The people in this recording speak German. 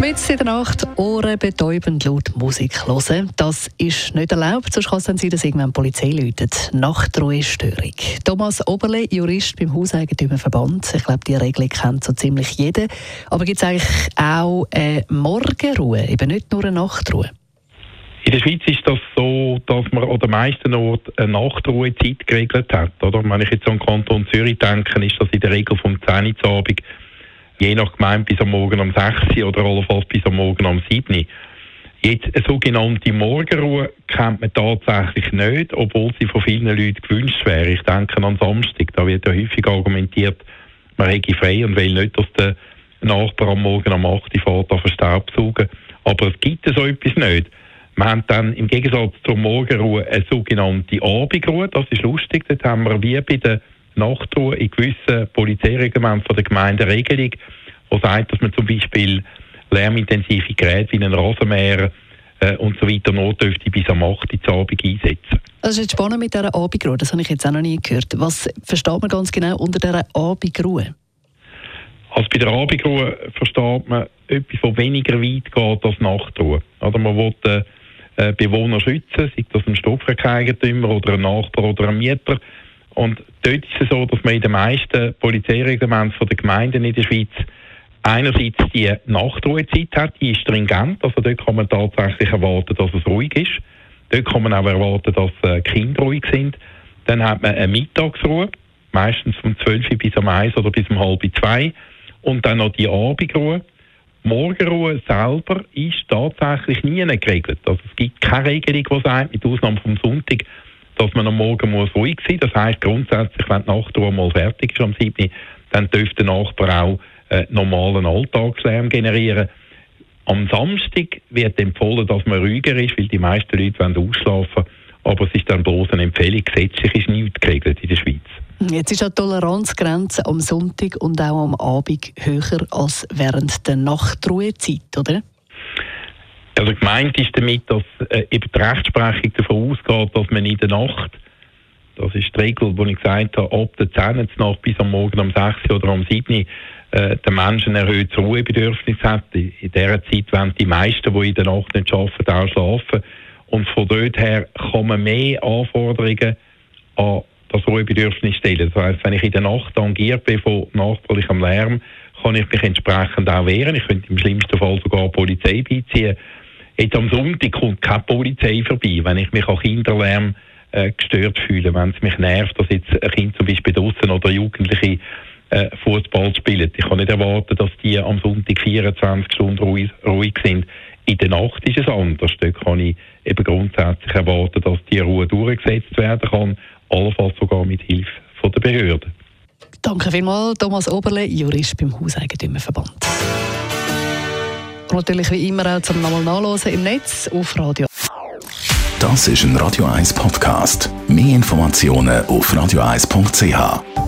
Mitten in der Nacht ohrenbetäubend laut Musik hören. Das ist nicht erlaubt, sonst kann es sein, dass irgendwann die Polizei läutet. Nachtruhestörung. Thomas Oberle, Jurist beim Hauseigentümerverband. Ich glaube, die Regelung kennt so ziemlich jeder. Aber gibt es eigentlich auch eine Morgenruhe, eben nicht nur eine Nachtruhe? In der Schweiz ist das so, dass man an den meisten Orten eine Nachtruhezeit geregelt hat. Oder? Wenn ich jetzt an den Kanton Zürich denke, ist das in der Regel vom 10 Uhr Abend je nach Gemeinde bis am Morgen um 6 Uhr oder allenfalls bis am Morgen um 7 Uhr. Jetzt eine sogenannte Morgenruhe kennt man tatsächlich nicht, obwohl sie von vielen Leuten gewünscht wäre. Ich denke an Samstag, da wird ja häufig argumentiert, man hätte frei und will nicht, dass der Nachbar am Morgen um 8 Uhr fährt, auf Staubsaugen. Aber es gibt so etwas nicht. Wir haben dann im Gegensatz zur Morgenruhe eine sogenannte Abendruhe. Das ist lustig. Dort haben wir wie bei der Nachtruhe in gewissen Polizeireglementen von der Gemeinde Regelung, die sagt, dass man zum Beispiel lärmintensive Geräte wie einen Rasenmäher äh, und so weiter notdürftig bis am 8. Uhr Abend einsetzen. Das ist jetzt spannend mit dieser Abendruhe, das habe ich jetzt auch noch nie gehört. Was versteht man ganz genau unter dieser Abendruhe? Also bei der Abendruhe versteht man etwas, das weniger weit geht als Nachtruhe. Oder man will äh, äh, Bewohner schützen, sei das ein Stoffrechtseigentümer oder ein Nachbar oder ein Mieter. Und dort ist es so, dass man in den meisten Polizeireglementen der Gemeinden in der Schweiz einerseits die Nachtruhezeit hat, die ist stringent, also dort kann man tatsächlich erwarten, dass es ruhig ist. Dort kann man auch erwarten, dass äh, Kinder ruhig sind. Dann hat man eine Mittagsruhe, meistens von 12 bis um 1 oder bis um halb 2. Und dann noch die Abendruhe. Morgenruhe selber ist tatsächlich nie geregelt. Also es gibt keine Regelung, die sagt, mit Ausnahme vom Sonntag, dass man am Morgen muss ruhig sein muss. Das heisst grundsätzlich, wenn die Nachtruhe mal fertig ist am 7., dann dürfte der Nachbar auch äh, normalen Alltagslärm generieren. Am Samstag wird empfohlen, dass man ruhiger ist, weil die meisten Leute wollen ausschlafen aber es ist dann bloß eine Empfehlung. Gesetzlich ist nichts geregelt in der Schweiz. Jetzt ist die Toleranzgrenze am Sonntag und auch am Abend höher als während der Nachtruhezeit, oder? Also gemeint ist damit, dass äh, eben die Rechtsprechung davon ausgeht, dass man in der Nacht, das ist die Regel, die ich gesagt habe, ab der 10. Nacht bis am Morgen um 6 oder um 7 äh, der Mensch ein erhöhtes Ruhebedürfnis hat. In dieser Zeit wollen die meisten, die in der Nacht nicht arbeiten, auch schlafen. Und von dort her kann man mehr Anforderungen an das Ruhebedürfnis stellen. Das heisst, wenn ich in der Nacht tangiert bin von nachbarlichem Lärm, kann ich mich entsprechend auch wehren. Ich könnte im schlimmsten Fall sogar Polizei beiziehen. Jetzt am Sonntag kommt keine Polizei vorbei, wenn ich mich an Kinderlärm äh, gestört fühle, wenn es mich nervt, dass jetzt ein Kind zum Beispiel draußen oder Jugendliche äh, Fußball spielen. Ich kann nicht erwarten, dass die am Sonntag 24 Stunden ruhig, sind. In der Nacht ist es anders. Dort kann ich eben grundsätzlich erwarten, dass die Ruhe durchgesetzt werden kann, allenfalls sogar mit Hilfe der Behörden. Danke vielmals, Thomas Oberle, Jurist beim Hauseigentümerverband. Natürlich wie immer auch zum nochmal nachlesen im Netz auf Radio. Das ist ein Radio 1 Podcast. Mehr Informationen auf radio1.ch.